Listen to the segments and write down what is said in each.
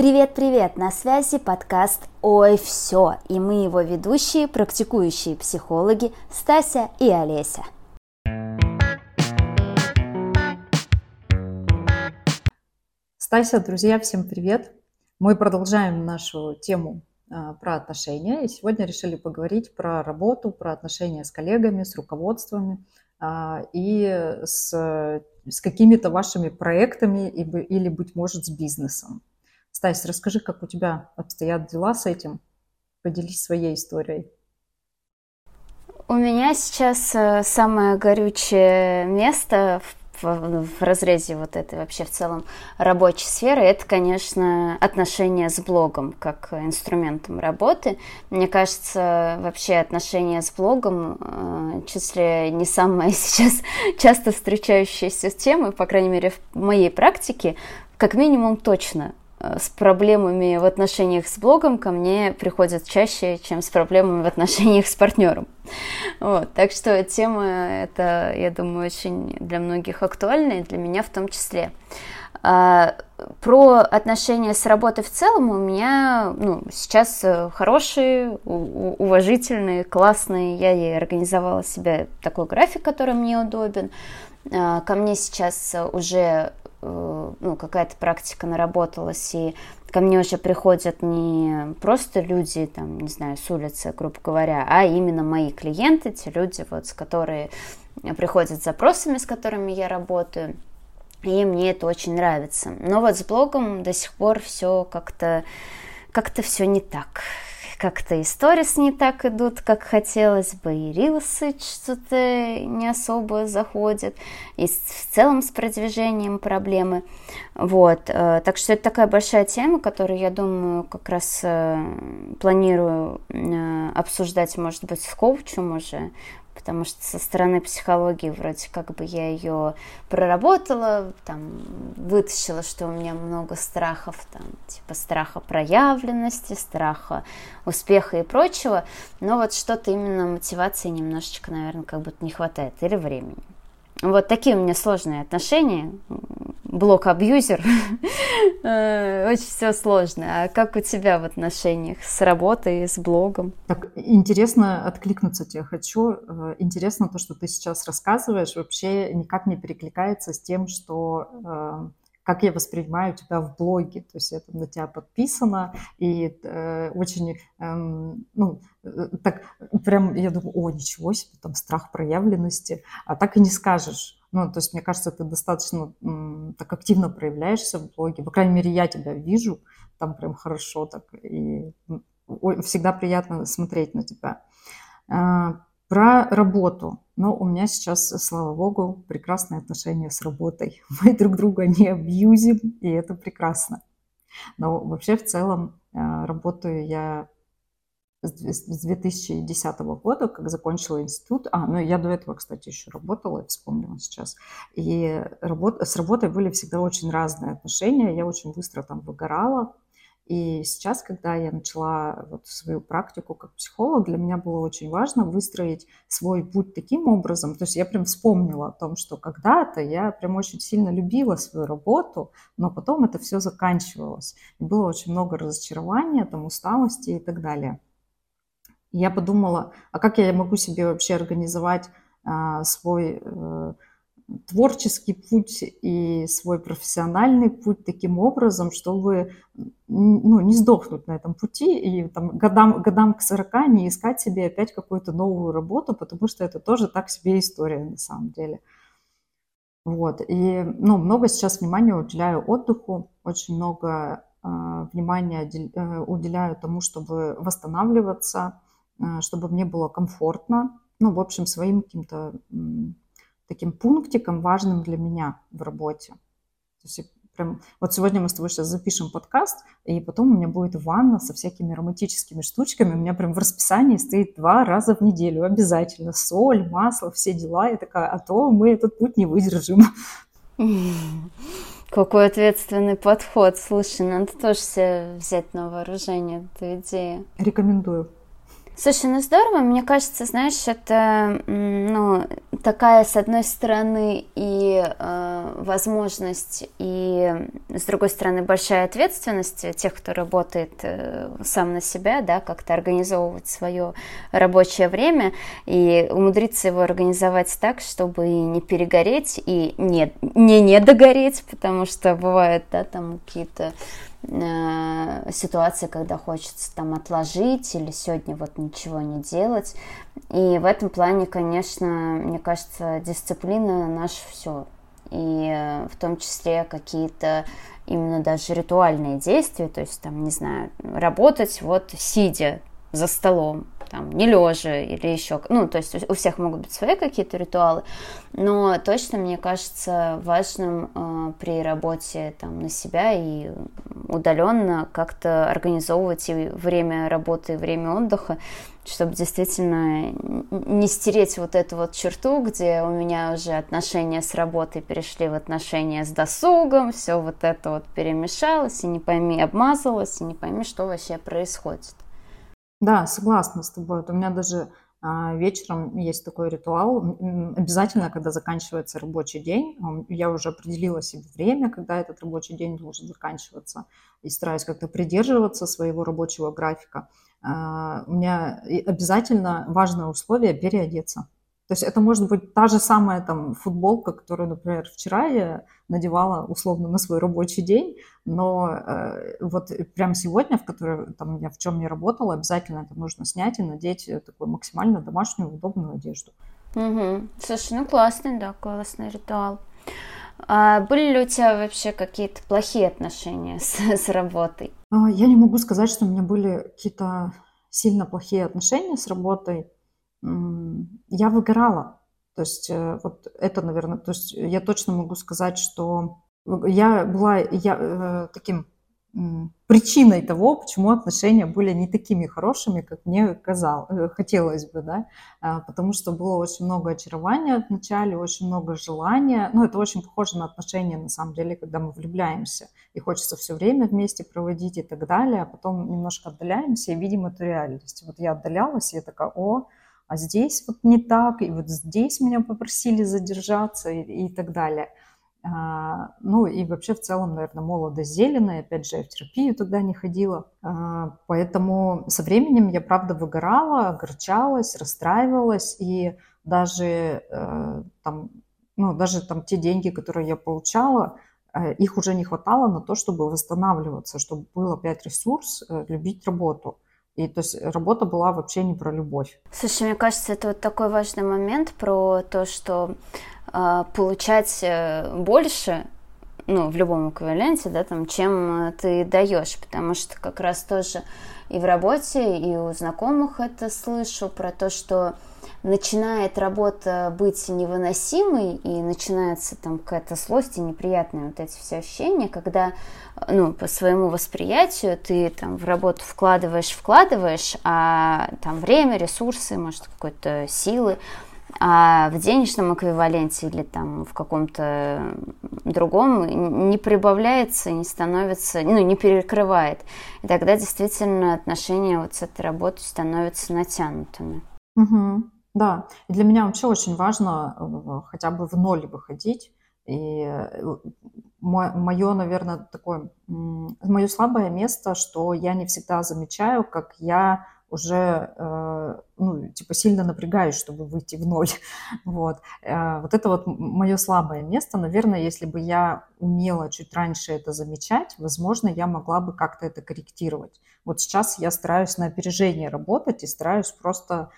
Привет-привет! На связи подкаст «Ой, все!» и мы его ведущие, практикующие психологи Стася и Олеся. Стася, друзья, всем привет! Мы продолжаем нашу тему а, про отношения. И сегодня решили поговорить про работу, про отношения с коллегами, с руководствами а, и с, с какими-то вашими проектами или, быть может, с бизнесом. Стась, расскажи, как у тебя обстоят дела с этим. Поделись своей историей. У меня сейчас э, самое горючее место в, в, в разрезе вот этой вообще в целом рабочей сферы, это, конечно, отношения с блогом как инструментом работы. Мне кажется, вообще отношения с блогом э, чуть не самая сейчас часто встречающаяся тема, по крайней мере, в моей практике, как минимум точно с проблемами в отношениях с блогом ко мне приходят чаще, чем с проблемами в отношениях с партнером. Вот, так что тема это, я думаю, очень для многих актуальна, и для меня в том числе. А, про отношения с работой в целом у меня ну, сейчас хорошие, уважительные, классные. Я ей организовала себе такой график, который мне удобен. А, ко мне сейчас уже Э, ну, какая-то практика наработалась, и ко мне уже приходят не просто люди, там, не знаю, с улицы, грубо говоря, а именно мои клиенты, те люди, вот, с которые приходят с запросами, с которыми я работаю, и мне это очень нравится. Но вот с блогом до сих пор все как-то как-то все не так как-то и сторис не так идут, как хотелось бы, и рилсы что-то не особо заходят, и в целом с продвижением проблемы. Вот, э, так что это такая большая тема, которую, я думаю, как раз э, планирую э, обсуждать, может быть, с коучем уже, потому что со стороны психологии вроде как бы я ее проработала, там, вытащила, что у меня много страхов, там, типа страха проявленности, страха успеха и прочего, но вот что-то именно мотивации немножечко, наверное, как будто не хватает, или времени. Вот такие у меня сложные отношения. Блок-абьюзер. Э, очень все сложно. А как у тебя в отношениях с работой, с блогом? Так, интересно откликнуться тебе хочу. Э, интересно то, что ты сейчас рассказываешь, вообще никак не перекликается с тем, что э, как я воспринимаю тебя в блоге. То есть я там на тебя подписана, и э, очень, эм, э, ну, так прям я думаю, о, ничего себе, там страх проявленности, а так и не скажешь. Ну, то есть, мне кажется, ты достаточно так активно проявляешься в блоге. По крайней мере, я тебя вижу там прям хорошо так. И всегда приятно смотреть на тебя. А, про работу. Но у меня сейчас, слава богу, прекрасные отношения с работой. Мы друг друга не абьюзим, и это прекрасно. Но вообще в целом э, работаю я с 2010 года, как закончила институт. А, ну я до этого, кстати, еще работала, вспомнила сейчас. И работ... с работой были всегда очень разные отношения. Я очень быстро там выгорала, и сейчас, когда я начала вот свою практику как психолог, для меня было очень важно выстроить свой путь таким образом. То есть я прям вспомнила о том, что когда-то я прям очень сильно любила свою работу, но потом это все заканчивалось. И было очень много разочарования, там, усталости и так далее. Я подумала, а как я могу себе вообще организовать а, свой э, творческий путь и свой профессиональный путь таким образом, чтобы ну, не сдохнуть на этом пути и там, годам, годам к 40 не искать себе опять какую-то новую работу, потому что это тоже так себе история на самом деле. Вот. И ну, много сейчас внимания уделяю отдыху, очень много э, внимания уделяю тому, чтобы восстанавливаться, чтобы мне было комфортно, ну, в общем, своим каким-то таким пунктиком важным для меня в работе. То есть прям, вот сегодня мы с тобой сейчас запишем подкаст, и потом у меня будет ванна со всякими романтическими штучками. У меня прям в расписании стоит два раза в неделю обязательно. Соль, масло, все дела. Я такая, а то мы этот путь не выдержим. Какой ответственный подход. Слушай, надо тоже себе взять на вооружение эту идею. Рекомендую. Слушай, ну здорово, мне кажется, знаешь, это ну, такая, с одной стороны, и э, возможность, и, с другой стороны, большая ответственность тех, кто работает э, сам на себя, да, как-то организовывать свое рабочее время и умудриться его организовать так, чтобы и не перегореть, и не, не, не догореть, потому что бывают, да, там какие-то Э, ситуации, когда хочется там отложить или сегодня вот ничего не делать. И в этом плане, конечно, мне кажется, дисциплина наше все. И э, в том числе какие-то именно даже ритуальные действия, то есть там, не знаю, работать вот сидя за столом, там, не лежа или еще, ну, то есть у всех могут быть свои какие-то ритуалы, но точно, мне кажется, важным э, при работе там на себя и удаленно как-то организовывать и время работы, и время отдыха, чтобы действительно не стереть вот эту вот черту, где у меня уже отношения с работой перешли в отношения с досугом, все вот это вот перемешалось, и не пойми, обмазалось, и не пойми, что вообще происходит. Да, согласна с тобой. У меня даже а, вечером есть такой ритуал. Обязательно, когда заканчивается рабочий день, я уже определила себе время, когда этот рабочий день должен заканчиваться, и стараюсь как-то придерживаться своего рабочего графика. А, у меня обязательно важное условие переодеться. То есть это может быть та же самая там футболка, которую, например, вчера я надевала условно на свой рабочий день, но э, вот прямо сегодня, в которой там я в чем не работала, обязательно это нужно снять и надеть такую максимально домашнюю удобную одежду. Угу. Слушай, ну классный, да, классный ритуал. А были ли у тебя вообще какие-то плохие отношения с, с работой? А, я не могу сказать, что у меня были какие-то сильно плохие отношения с работой я выгорала. То есть э, вот это, наверное, то есть я точно могу сказать, что я была я, э, таким причиной того, почему отношения были не такими хорошими, как мне казалось, э, хотелось бы, да, а, потому что было очень много очарования в начале, очень много желания, ну, это очень похоже на отношения, на самом деле, когда мы влюбляемся, и хочется все время вместе проводить и так далее, а потом немножко отдаляемся и видим эту реальность. Вот я отдалялась, и я такая, о, а здесь вот не так, и вот здесь меня попросили задержаться и, и так далее. А, ну и вообще в целом, наверное, молодость зеленая, опять же, я в терапию тогда не ходила. А, поэтому со временем я, правда, выгорала, огорчалась, расстраивалась, и даже э, там, ну, даже там те деньги, которые я получала, э, их уже не хватало на то, чтобы восстанавливаться, чтобы был опять ресурс э, любить работу. И то есть работа была вообще не про любовь. Слушай, мне кажется, это вот такой важный момент про то, что э, получать больше, ну, в любом эквиваленте, да, там, чем э, ты даешь, потому что как раз тоже и в работе, и у знакомых это слышу про то, что начинает работа быть невыносимой, и начинается там какая-то злость и неприятные вот эти все ощущения, когда, ну, по своему восприятию ты там в работу вкладываешь, вкладываешь, а там время, ресурсы, может, какой-то силы, а в денежном эквиваленте или там в каком-то другом не прибавляется, не становится, ну, не перекрывает. И тогда действительно отношения вот с этой работой становятся натянутыми. Угу. Да, и для меня вообще очень важно э, хотя бы в ноль выходить. И э, мое, наверное, такое, мое слабое место, что я не всегда замечаю, как я уже, э, ну, типа, сильно напрягаюсь, чтобы выйти в ноль. Вот. Вот это вот мое слабое место. Наверное, если бы я умела чуть раньше это замечать, возможно, я могла бы как-то это корректировать. Вот сейчас я стараюсь на опережение работать и стараюсь просто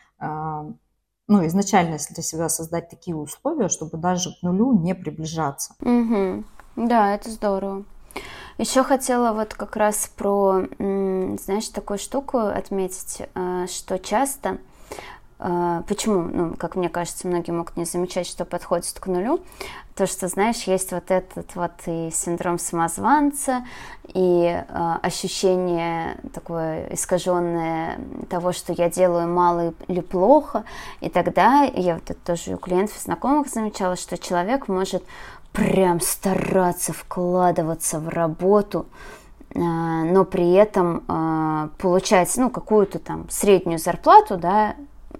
ну, изначально для себя создать такие условия, чтобы даже к нулю не приближаться. Угу. Да, это здорово. Еще хотела вот как раз про, знаешь, такую штуку отметить, э, что часто а, почему, ну, как мне кажется, многие могут не замечать, что подходит к нулю. То, что, знаешь, есть вот этот вот и синдром самозванца, и э, ощущение такое искаженное того, что я делаю мало или плохо. И тогда я вот это тоже у клиентов и знакомых замечала, что человек может прям стараться вкладываться в работу, но при этом получать, ну, какую-то там среднюю зарплату, да,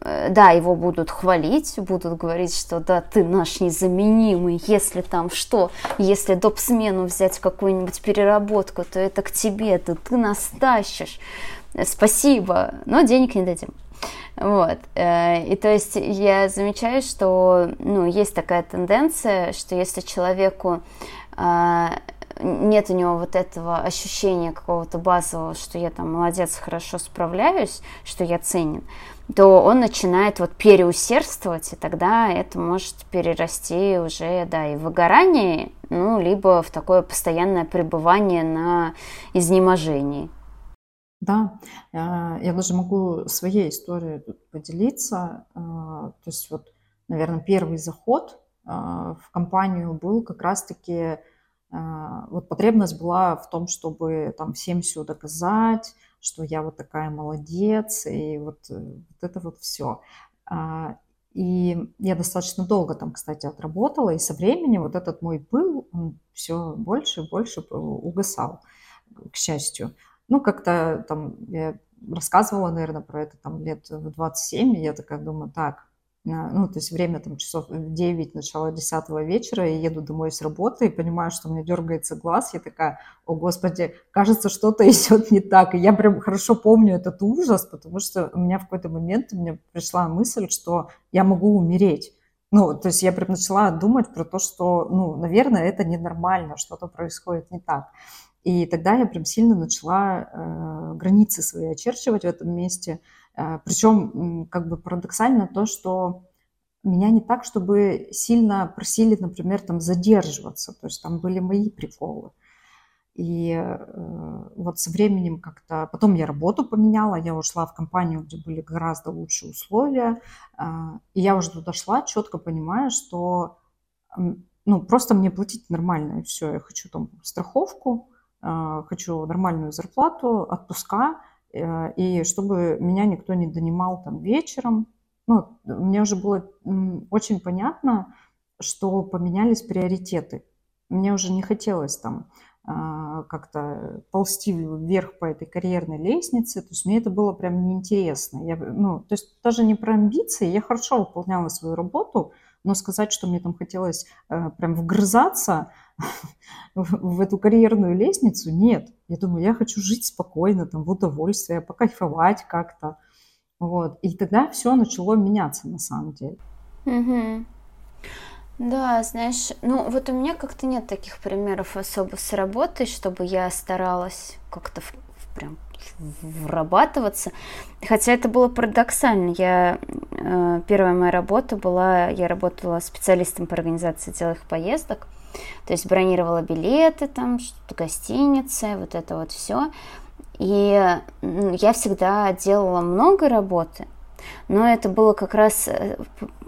Э, да, его будут хвалить, будут говорить, что да, ты наш незаменимый, если там что, если доп. смену взять какую-нибудь переработку, то это к тебе, то ты нас тащишь. Спасибо, но денег не дадим. Вот. Э, и то есть я замечаю, что ну, есть такая тенденция, что если человеку а, нет у него вот этого ощущения какого-то базового, что я там молодец, хорошо справляюсь, что я ценен, то он начинает вот переусердствовать, и тогда это может перерасти уже, да, и в выгорание, ну, либо в такое постоянное пребывание на изнеможении. Да, э, я даже могу своей историей тут поделиться. Э, то есть вот, наверное, первый заход э, в компанию был как раз-таки, вот потребность была в том, чтобы там всем все доказать, что я вот такая молодец, и вот, э, вот это вот все. А, и я достаточно долго там, кстати, отработала, и со временем вот этот мой пыл, он все больше и больше угасал, к счастью. Ну, как-то там я рассказывала, наверное, про это там лет в 27, и я такая думаю, так, ну, то есть время там часов 9, начало 10 вечера, я еду домой с работы и понимаю, что у меня дергается глаз, я такая, о господи, кажется, что-то идет не так. И я прям хорошо помню этот ужас, потому что у меня в какой-то момент меня пришла мысль, что я могу умереть. Ну, то есть я прям начала думать про то, что, ну, наверное, это ненормально, что-то происходит не так. И тогда я прям сильно начала э, границы свои очерчивать в этом месте – Э, Причем как бы парадоксально то, что меня не так, чтобы сильно просили, например, там задерживаться. То есть там были мои приколы. И э, вот со временем как-то... Потом я работу поменяла, я ушла в компанию, где были гораздо лучшие условия. Э, и я уже туда шла, четко понимая, что ну, просто мне платить нормально, и все. Я хочу там страховку, э, хочу нормальную зарплату, отпуска, Э, и чтобы меня никто не донимал там вечером. Ну, мне уже было очень понятно, что поменялись приоритеты. Мне уже не хотелось там а, как-то ползти вверх по этой карьерной лестнице. То есть мне это было прям неинтересно. Я, ну, то есть даже не про амбиции. Я хорошо выполняла свою работу, но сказать, что мне там хотелось э, прям вгрызаться в, эту карьерную лестницу, нет. Я думаю, я хочу жить спокойно, там, в удовольствие, покайфовать как-то. Вот. И тогда все начало меняться на самом деле. Да, знаешь, ну вот у меня как-то нет таких примеров особо с работой, чтобы я старалась как-то в, в, прям врабатываться. Хотя это было парадоксально. Я, э, первая моя работа была, я работала специалистом по организации целых поездок. То есть бронировала билеты, там гостиницы, вот это вот все. И я всегда делала много работы, но это было как раз э,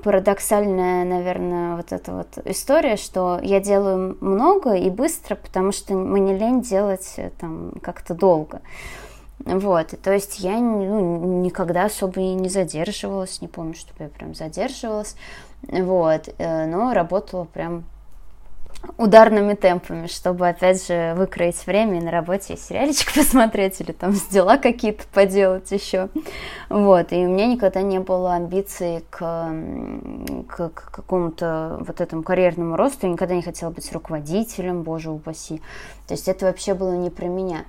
парадоксальная, наверное, вот эта вот история, что я делаю много и быстро, потому что мне лень делать э, там как-то долго. Вот, то есть я ну, никогда особо и не задерживалась, не помню, чтобы я прям задерживалась, вот, э, но работала прям ударными темпами, чтобы, опять же, выкроить время и на работе сериальчик посмотреть или там дела какие-то поделать еще. Вот, и у меня никогда не было амбиций к, к, к какому-то вот этому карьерному росту, я никогда не хотела быть руководителем, боже упаси. То есть это вообще было не про меня.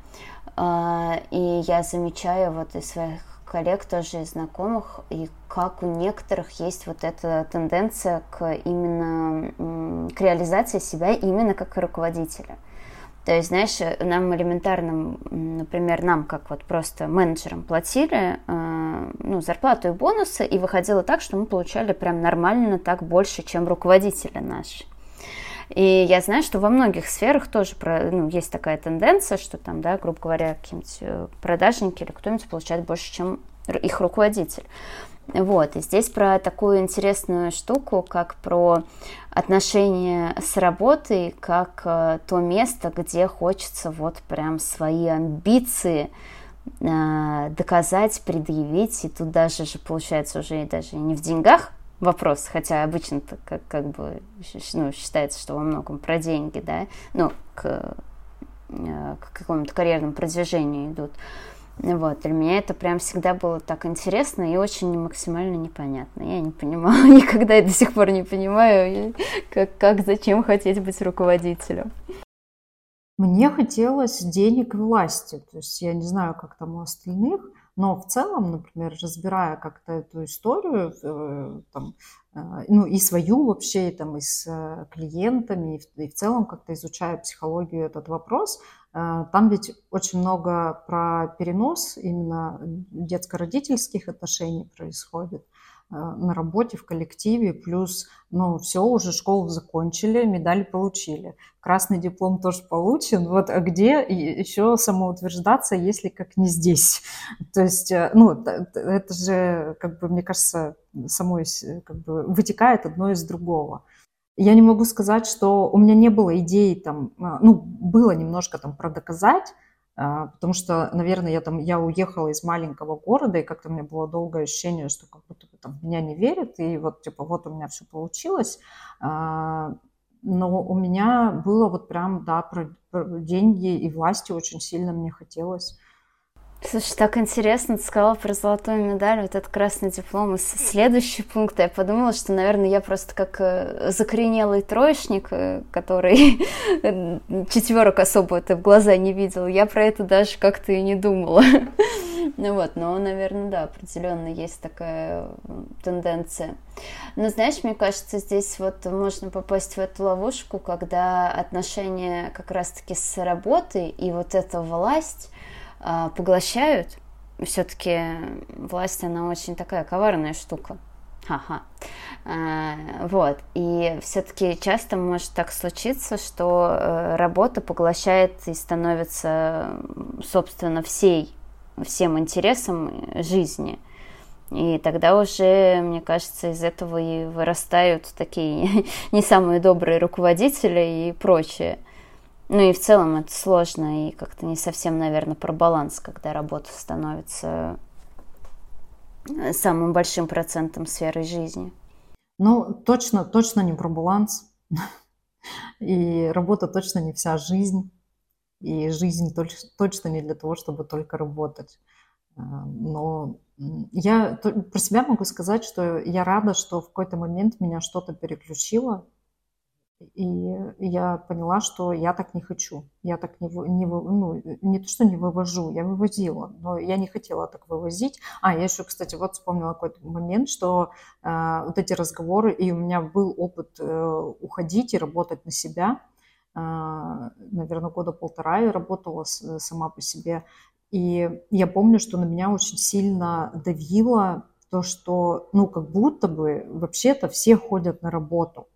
А, и я замечаю вот из своих коллег, тоже из знакомых, и как у некоторых есть вот эта тенденция к именно к реализации себя именно как руководителя. То есть, знаешь, нам элементарно, например, нам как вот просто менеджерам платили э, ну, зарплату и бонусы, и выходило так, что мы получали прям нормально так больше, чем руководители наши. И я знаю, что во многих сферах тоже про, ну, есть такая тенденция, что там, да, грубо говоря, какие-нибудь э, продажники или кто-нибудь получает больше, чем их руководитель. Вот, и здесь про такую интересную штуку, как про отношения с работой, как э, то место, где хочется вот прям свои амбиции э, доказать, предъявить, и тут даже же получается уже даже не в деньгах, вопрос, хотя обычно как, как бы ну, считается, что во многом про деньги, да, ну, к, э, к какому-то карьерному продвижению идут. Вот, для меня это прям всегда было так интересно и очень максимально непонятно. Я не понимала никогда и до сих пор не понимаю, как, как зачем хотеть быть руководителем. Мне хотелось денег и власти. То есть я не знаю, как там у остальных, но в целом, например, разбирая как-то эту историю, э, там, э, ну и свою вообще, и, там, и с э, клиентами, и в целом как-то изучая психологию этот вопрос, там ведь очень много про перенос именно детско-родительских отношений происходит. Э, на работе, в коллективе, плюс, ну, все, уже школу закончили, медаль получили. Красный диплом тоже получен, вот, а где еще самоутверждаться, если как не здесь? То есть, э, ну, это же, как бы, мне кажется, самой, как бы, вытекает одно из другого. Я не могу сказать, что у меня не было идей там, а, ну, было немножко там про доказать, потому что, наверное, я там, я уехала из маленького города, и как-то меня было долгое ощущение, что как будто бы там меня не верят, и вот, типа, вот у меня все получилось. А, но у меня было вот прям, да, про, про деньги и власти очень сильно мне хотелось. Слушай, так интересно, ты сказала про золотую медаль, вот этот красный диплом. И следующий пункт, я подумала, что, наверное, я просто как э, закоренелый троечник, э, который четверок особо это в глаза не видел. Я про это даже как-то и не думала. Ну вот, но, наверное, да, определенно есть такая тенденция. Но знаешь, мне кажется, здесь вот можно попасть в эту ловушку, когда отношения как раз-таки с работой и вот эта власть, поглощают. Все-таки власть, она очень такая коварная штука. Ха-ха. А, вот. И все-таки часто может так случиться, что э, работа поглощает и становится, собственно, всей, всем интересом жизни. И тогда уже, мне кажется, из этого и вырастают такие не самые добрые руководители и прочее. Ну и в целом это сложно и как-то не совсем, наверное, про баланс, когда работа становится э, самым большим процентом сферы жизни. Ну, точно, точно не про баланс. И работа точно не вся жизнь. И жизнь точно не для того, чтобы только работать. Э, но я про себя могу сказать, что я рада, что в какой-то момент меня что-то переключило, и я поняла, что я так не хочу. Я так не, не, ну, не то, что не вывожу, я вывозила, но я не хотела так вывозить. А, я еще, кстати, вот вспомнила какой-то момент, что э, вот эти разговоры, и у меня был опыт э, уходить и работать на себя. Э, наверное, года полтора я работала с, сама по себе. И я помню, что на меня очень сильно давило то, что, ну, как будто бы вообще-то все ходят на работу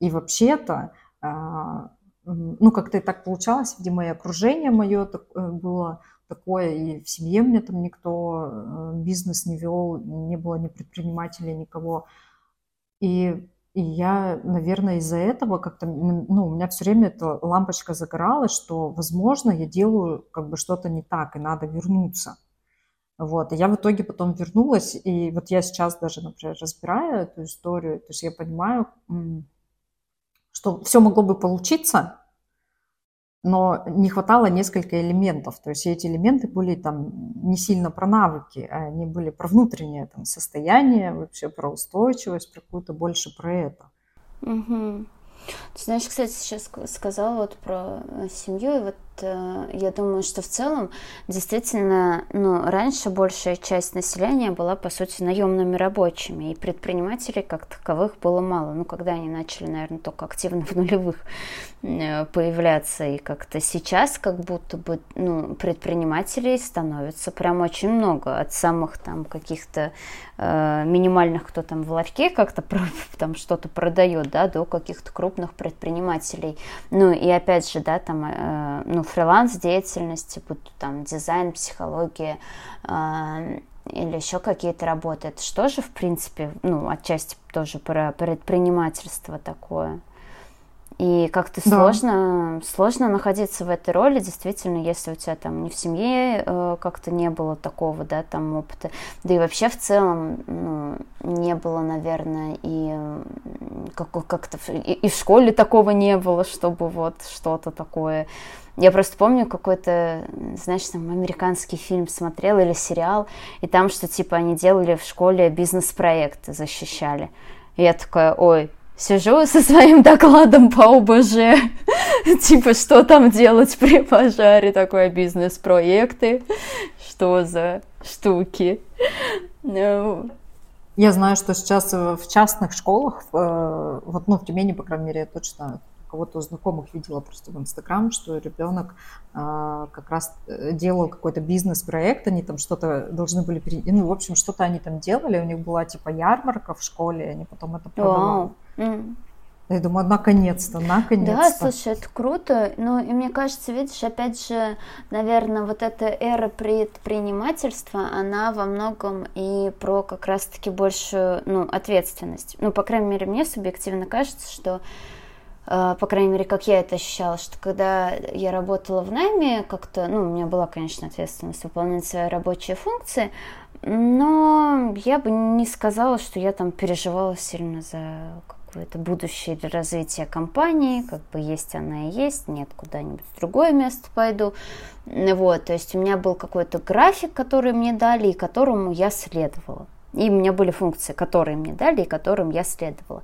и вообще-то, а, ну, как-то так получалось, видимо, и окружение мое э, было такое, и в семье мне там никто э, бизнес не вел, не было ни предпринимателей, никого. И, и я, наверное, из-за этого как-то, ну, у меня все время эта лампочка загоралась, что, возможно, я делаю как бы что-то не так, и надо вернуться. Вот, и я в итоге потом вернулась, и вот я сейчас даже, например, разбираю эту историю, то есть я понимаю, что все могло бы получиться, но не хватало несколько элементов. То есть эти элементы были там не сильно про навыки, а они были про внутреннее там, состояние, вообще про устойчивость, про какую-то больше про это. Угу. Ты знаешь, кстати, сейчас сказала вот про семью, и вот я думаю, что в целом действительно, ну, раньше большая часть населения была, по сути, наемными рабочими, и предпринимателей как таковых было мало. Ну, когда они начали, наверное, только активно в нулевых э, появляться, и как-то сейчас как будто бы, ну, предпринимателей становится прям очень много, от самых там каких-то э, минимальных, кто там в ларьке как-то там что-то продает, да, до каких-то крупных предпринимателей. Ну, и опять же, да, там, э, ну, фриланс-деятельности, будь там дизайн, психология э, или еще какие-то работы. Это же, в принципе, ну, отчасти тоже про предпринимательство такое. И как-то да. сложно, сложно находиться в этой роли, действительно, если у тебя там не в семье э, как-то не было такого, да, там опыта. Да и вообще в целом ну, не было, наверное, и как- как-то и, и в школе такого не было, чтобы вот что-то такое. Я просто помню какой-то, знаешь, там американский фильм смотрел или сериал, и там что типа они делали в школе бизнес-проекты, защищали. И я такая, ой, сижу со своим докладом по ОБЖ, типа, что там делать при пожаре, такой бизнес-проекты, что за штуки. Ну. Я знаю, что сейчас в частных школах, э, вот, ну, в Тюмени, по крайней мере, я точно кого-то у знакомых видела просто в Инстаграм, что ребенок а, как раз э, делал какой-то бизнес-проект, они там что-то должны были, ну, в общем, что-то они там делали, у них была типа ярмарка в школе, и они потом это продавали. Wow. Я думаю, наконец-то, наконец-то. Да, слушай, это круто. Ну, и мне кажется, видишь, опять же, наверное, вот эта эра предпринимательства, она во многом и про как раз-таки большую, ну, ответственность. Ну, по крайней мере, мне субъективно кажется, что э, по крайней мере, как я это ощущала, что когда я работала в найме, как-то, ну, у меня была, конечно, ответственность выполнять свои рабочие функции, но я бы не сказала, что я там переживала сильно за какое-то будущее для развития компании, как бы есть она и есть, нет, куда-нибудь в другое место пойду. Вот, то есть у меня был какой-то график, который мне дали и которому я следовала. И у меня были функции, которые мне дали и которым я следовала.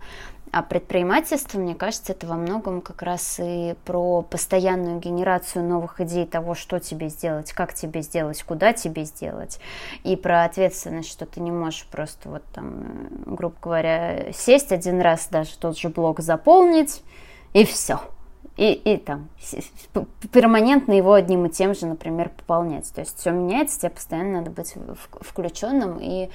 А предпринимательство, мне кажется, это во многом как раз и про постоянную генерацию новых идей того, что тебе сделать, как тебе сделать, куда тебе сделать. И про ответственность, что ты не можешь просто вот там, грубо говоря, сесть один раз даже тот же блок заполнить, и все. И, и там перманентно его одним и тем же, например, пополнять. То есть все меняется, тебе постоянно надо быть включенным и Э,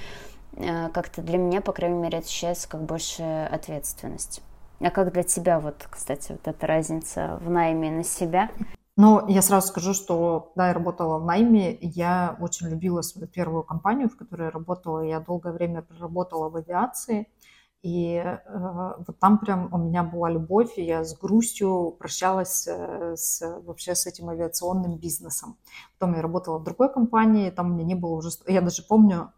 как-то для меня, по крайней мере, ощущается как больше ответственность. А как для тебя, вот, кстати, вот эта разница в найме на себя? Ну, я сразу скажу, что когда я работала в найме, я очень любила свою первую компанию, в которой я работала. Я долгое время проработала в авиации. И э, вот там прям у меня была любовь, и я с грустью прощалась э, с, вообще с этим авиационным бизнесом. Потом я работала в другой компании, там у меня не было уже... Я даже помню,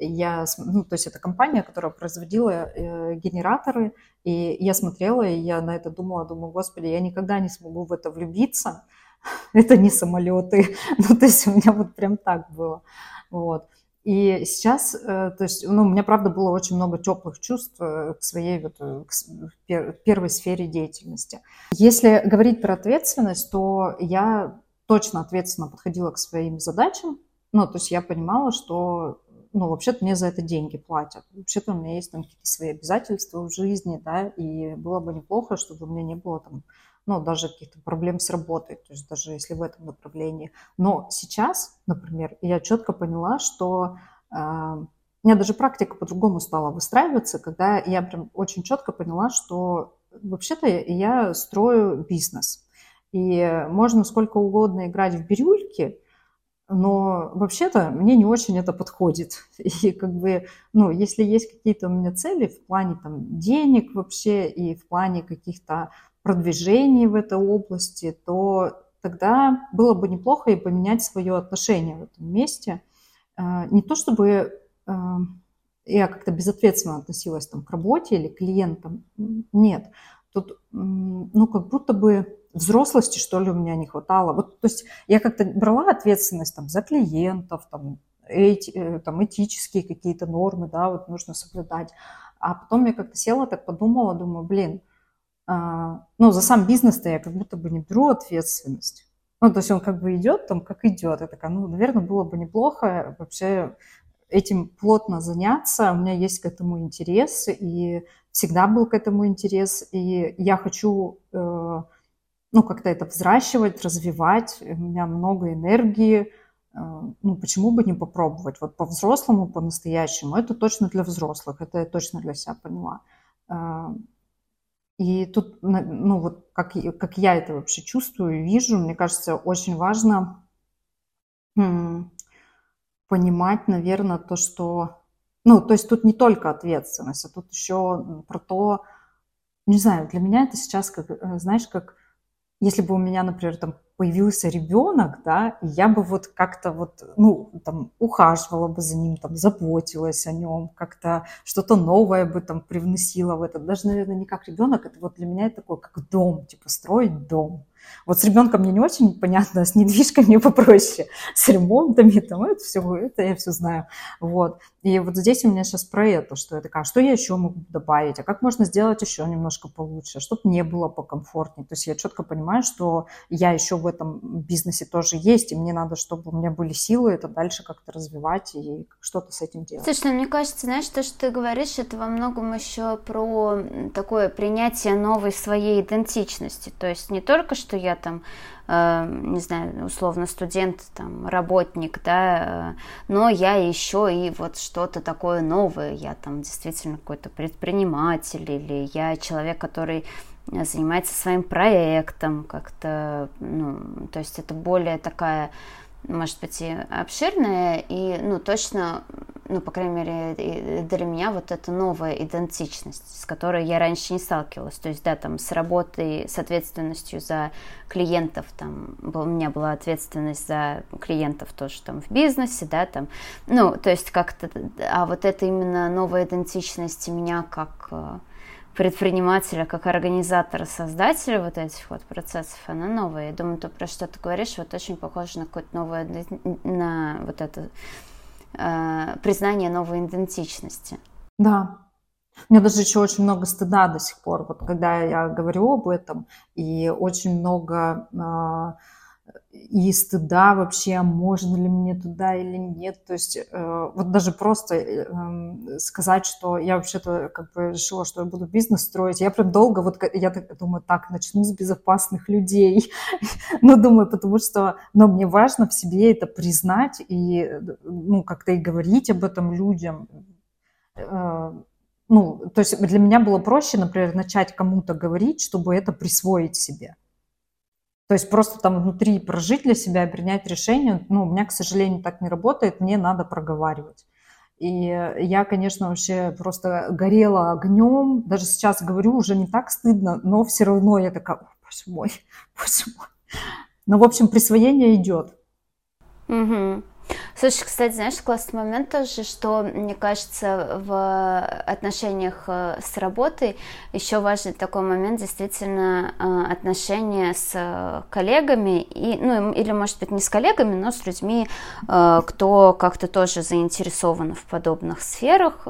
я, ну, то есть это компания, которая производила э, генераторы, и я смотрела, и я на это думала, думаю, господи, я никогда не смогу в это влюбиться, это не самолеты, ну, то есть у меня вот прям так было, вот. И сейчас, э, то есть, ну, у меня, правда, было очень много теплых чувств э, к своей вот, э, к первой сфере деятельности. Если говорить про ответственность, то я точно ответственно подходила к своим задачам, ну, то есть я понимала, что ну, вообще-то мне за это деньги платят. Вообще-то у меня есть там какие-то свои обязательства в жизни, да, и было бы неплохо, чтобы у меня не было там, ну, даже каких-то проблем с работой, то есть даже если в этом направлении. Но сейчас, например, я четко поняла, что э, у меня даже практика по-другому стала выстраиваться, когда я прям очень четко поняла, что вообще-то я строю бизнес. И можно сколько угодно играть в бирюльки, но вообще-то мне не очень это подходит. И как бы, ну, если есть какие-то у меня цели в плане там денег вообще и в плане каких-то продвижений в этой области, то тогда было бы неплохо и поменять свое отношение в этом месте. А, не то чтобы а, я как-то безответственно относилась там к работе или клиентам, нет. Тут, ну, как будто бы взрослости, что ли, у меня не хватало. Вот, то есть я как-то брала ответственность там, за клиентов, там, эти, э, там, этические какие-то нормы, да, вот нужно соблюдать. А потом я как-то села, так подумала, думаю, блин, а, ну, за сам бизнес-то я как будто бы не беру ответственность. Ну, то есть он как бы идет там, как идет. Я такая, ну, наверное, было бы неплохо вообще этим плотно заняться. У меня есть к этому интерес, и всегда был к этому интерес. И я хочу э, ну, как-то это взращивать, развивать. У меня много энергии. Э, ну, почему бы не попробовать? Вот по-взрослому, по-настоящему. Это точно для взрослых, это я точно для себя поняла. Э, и тут, ну, вот как, как я это вообще чувствую и вижу, мне кажется, очень важно понимать, наверное, то, что... Ну, то есть тут не только ответственность, а тут еще про то, не знаю, для меня это сейчас как, э, знаешь, как если бы у меня, например, там появился ребенок, да, я бы вот как-то вот, ну, там, ухаживала бы за ним, там, заботилась о нем, как-то что-то новое бы там привносила в это. Даже, наверное, не как ребенок, это вот для меня это такое, как дом, типа, строить дом. Вот с ребенком мне не очень понятно, с недвижкой мне попроще, с ремонтами, там, это все, это я все знаю. Вот. И вот здесь у меня сейчас про это, что я такая, что я еще могу добавить, а как можно сделать еще немножко получше, чтобы не было покомфортнее. То есть я четко понимаю, что я еще в этом бизнесе тоже есть, и мне надо, чтобы у меня были силы это дальше как-то развивать и что-то с этим делать. Слушай, ну, мне кажется, знаешь, то, что ты говоришь, это во многом еще про такое принятие новой своей идентичности. То есть не только, что я там Э, не знаю, условно студент, там, работник, да, э, но я еще и вот что-то такое новое, я там действительно какой-то предприниматель или я человек, который занимается своим проектом как-то, ну, то есть это более такая может быть, и обширная, и, ну, точно, ну, по крайней мере, для меня вот это новая идентичность, с которой я раньше не сталкивалась. То есть, да, там, с работой, с ответственностью за клиентов, там, у меня была ответственность за клиентов тоже там в бизнесе, да, там, ну, то есть как-то, а вот это именно новая идентичность меня как э, предпринимателя, как организатора, создателя вот этих вот процессов, она новая. Я думаю, то, про что ты говоришь, вот очень похоже на какое-то новое, на вот это э, признание новой идентичности. Да. У меня даже еще очень много стыда до сих пор, вот когда я говорю об этом, и очень много э, и стыда вообще, можно ли мне туда или нет. То есть э, вот даже просто э, эм, сказать, что я вообще-то как бы решила, что я буду бизнес строить. Я прям долго вот, я так, думаю, так, начну с безопасных людей. ну, думаю, потому что, но мне важно в себе это признать и, ну, как-то и говорить об этом людям. Э, ну, то есть для меня было проще, например, начать кому-то говорить, чтобы это присвоить себе. То есть просто там внутри прожить для себя и принять решение, ну, у меня, к сожалению, так не работает, мне надо проговаривать. И я, конечно, вообще просто горела огнем. Даже сейчас говорю, уже не так стыдно, но все равно я такая, боже мой, боже мой. Ну, в общем, присвоение идет. Угу. Слушай, кстати, знаешь, классный момент тоже, что, мне кажется, в отношениях э, с работой еще важный такой момент, действительно, э, отношения с коллегами, и, ну, или, может быть, не с коллегами, но с людьми, э, кто как-то тоже заинтересован в подобных сферах,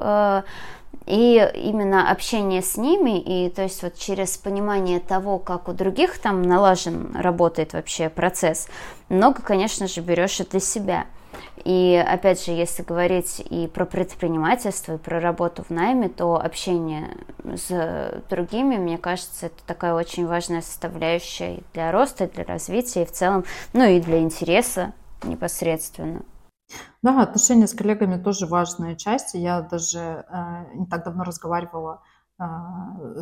и именно общение с ними, и то есть вот через понимание того, как у других там налажен, работает вообще процесс, много, конечно же, берешь и для себя – и опять же, если говорить и про предпринимательство, и про работу в найме, то общение с другими, мне кажется, это такая очень важная составляющая для роста, для развития, и в целом, ну и для интереса непосредственно. Да, отношения с коллегами тоже важная часть. Я даже э, не так давно разговаривала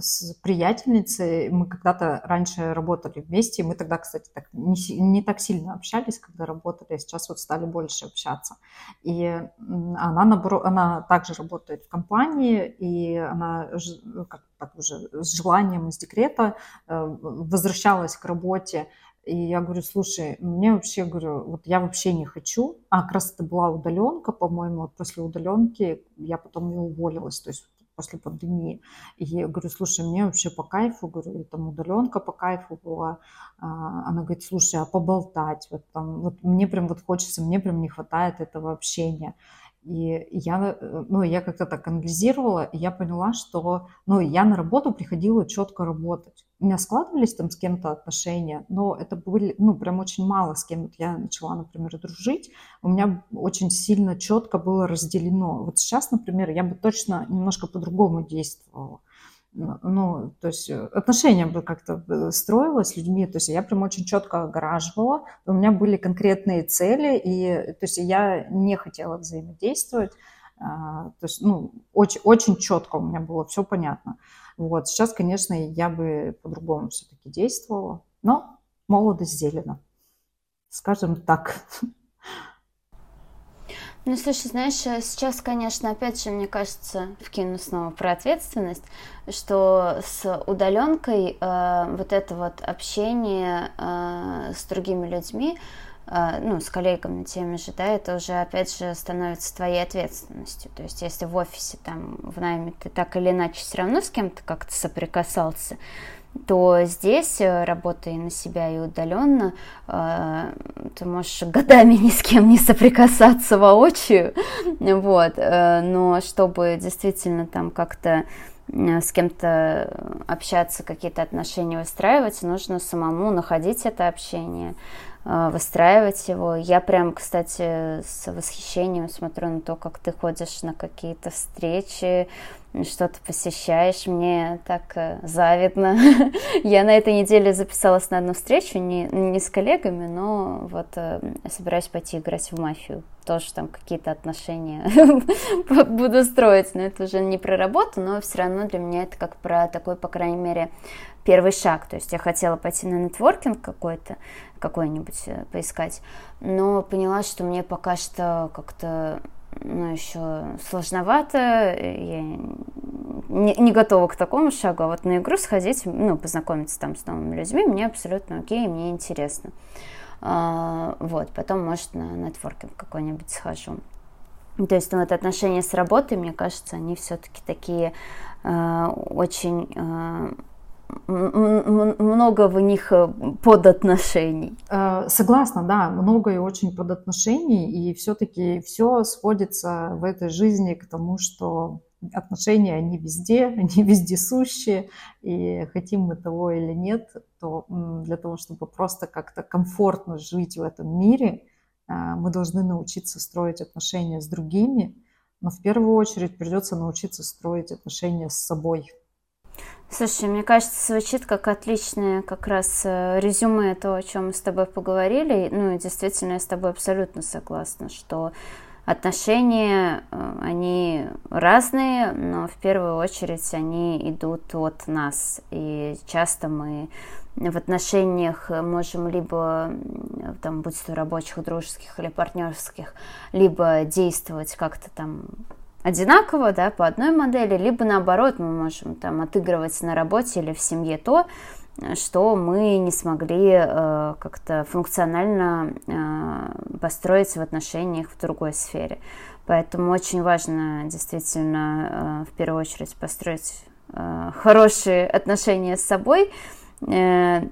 с приятельницей. Мы когда-то раньше работали вместе. Мы тогда, кстати, так, не, не так сильно общались, когда работали, а сейчас вот стали больше общаться. И она, наоборот, она также работает в компании, и она как, так уже с желанием из декрета э, возвращалась к работе. И я говорю, слушай, мне вообще, говорю, вот я вообще не хочу. А как раз это была удаленка, по-моему, после удаленки я потом и уволилась. То есть после пандемии. И я говорю, слушай, мне вообще по кайфу, говорю, там удаленка по кайфу была. А, она говорит, слушай, а поболтать, вот там, вот мне прям вот хочется, мне прям не хватает этого общения. И я, э, ну, я как-то так анализировала, и я поняла, что, ну, я на работу приходила четко работать у меня складывались там с кем-то отношения, но это были, ну, прям очень мало с кем я начала, например, дружить. У меня очень сильно четко было разделено. Вот сейчас, например, я бы точно немножко по-другому действовала. Ну, то есть отношения бы как-то э, строилось с людьми, то есть я прям очень четко огораживала, у меня были конкретные цели, и то есть я не хотела взаимодействовать, а, то есть, ну, очень, очень четко у меня было все понятно. Вот. Сейчас, конечно, я бы по-другому все-таки действовала, но молодость зелена, скажем так. Ну, слушай, знаешь, э, сейчас, конечно, опять же, мне кажется, вкину снова про ответственность, что с удаленкой э, вот это вот общение э, с другими людьми, э, ну, с коллегами теми же, да, это уже, опять же, становится твоей ответственностью. То есть, если в офисе, там, в найме ты так или иначе все равно с кем-то как-то соприкасался, то здесь, э, работая на себя и удаленно, э, ты можешь годами ни с кем не соприкасаться воочию, вот, э, но чтобы действительно там как-то с кем-то общаться, какие-то отношения выстраивать, нужно самому находить это общение, выстраивать его. Я прям, кстати, с восхищением смотрю на то, как ты ходишь на какие-то встречи, что-то посещаешь, мне так э, завидно. Я на этой неделе записалась на одну встречу, не, не с коллегами, но вот э, собираюсь пойти играть в мафию. Тоже там какие-то отношения буду строить, но это уже не про работу, но все равно для меня это как про такой, по крайней мере, первый шаг. То есть я хотела пойти на нетворкинг какой-то, какой-нибудь э, поискать, но поняла, что мне пока что как-то ну, еще сложновато, я не, не готова к такому шагу, а вот на игру сходить, ну, познакомиться там с новыми людьми, мне абсолютно окей, мне интересно. А, вот, потом, может, на нетворкинг какой-нибудь схожу. То есть, ну, вот отношения с работой, мне кажется, они все-таки такие э, очень э, много в них э, подотношений. Э, согласна, да, много и очень подотношений, и все-таки все сводится в этой жизни к тому, что отношения, они везде, они вездесущие, и хотим мы того или нет, то для того, чтобы просто как-то комфортно жить в этом мире, э, мы должны научиться строить отношения с другими, но в первую очередь придется научиться строить отношения с собой, Слушай, мне кажется, звучит как отличное как раз э, резюме то, о чем мы с тобой поговорили. Ну и действительно, я с тобой абсолютно согласна, что отношения, э, они разные, но в первую очередь они идут от нас. И часто мы в отношениях можем либо, там, будь то рабочих, дружеских или партнерских, либо действовать как-то там одинаково, да, по одной модели, либо наоборот мы можем там отыгрывать на работе или в семье то, что мы не смогли э, как-то функционально э, построить в отношениях в другой сфере. Поэтому очень важно действительно э, в первую очередь построить э, хорошие отношения с собой э,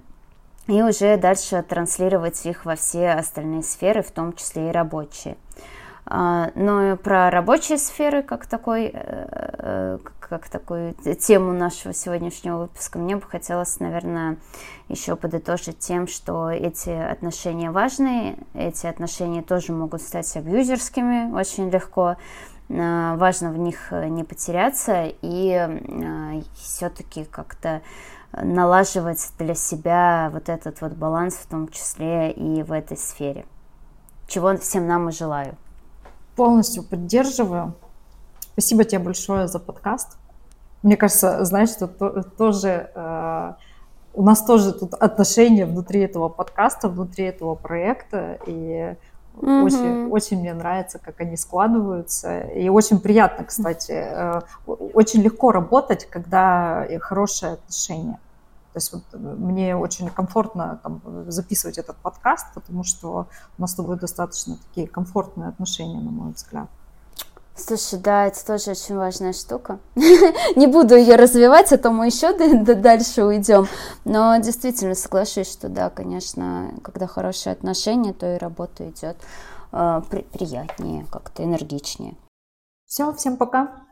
и уже дальше транслировать их во все остальные сферы, в том числе и рабочие. А, но и про рабочие сферы, как такой, э, э, как такую тему нашего сегодняшнего выпуска, мне бы хотелось, наверное, еще подытожить тем, что эти отношения важные, эти отношения тоже могут стать абьюзерскими очень легко, а, важно в них не потеряться и а, все-таки как-то налаживать для себя вот этот вот баланс, в том числе и в этой сфере. Чего всем нам и желаю. Полностью поддерживаю. Спасибо тебе большое за подкаст. Мне кажется, знаешь, что тоже э, у нас тоже тут отношения внутри этого подкаста, внутри этого проекта, и mm-hmm. очень, очень мне нравится, как они складываются, и очень приятно, кстати, э, очень легко работать, когда хорошие отношения. То есть вот э, мне очень комфортно там, записывать этот подкаст, потому что у нас с тобой достаточно такие комфортные отношения, на мой взгляд. Слушай, да, это тоже очень важная штука. Не буду ее развивать, а то мы еще дальше уйдем. Но действительно соглашусь, что да, конечно, когда хорошие отношения, то и работа идет э, приятнее, как-то энергичнее. Все, всем пока.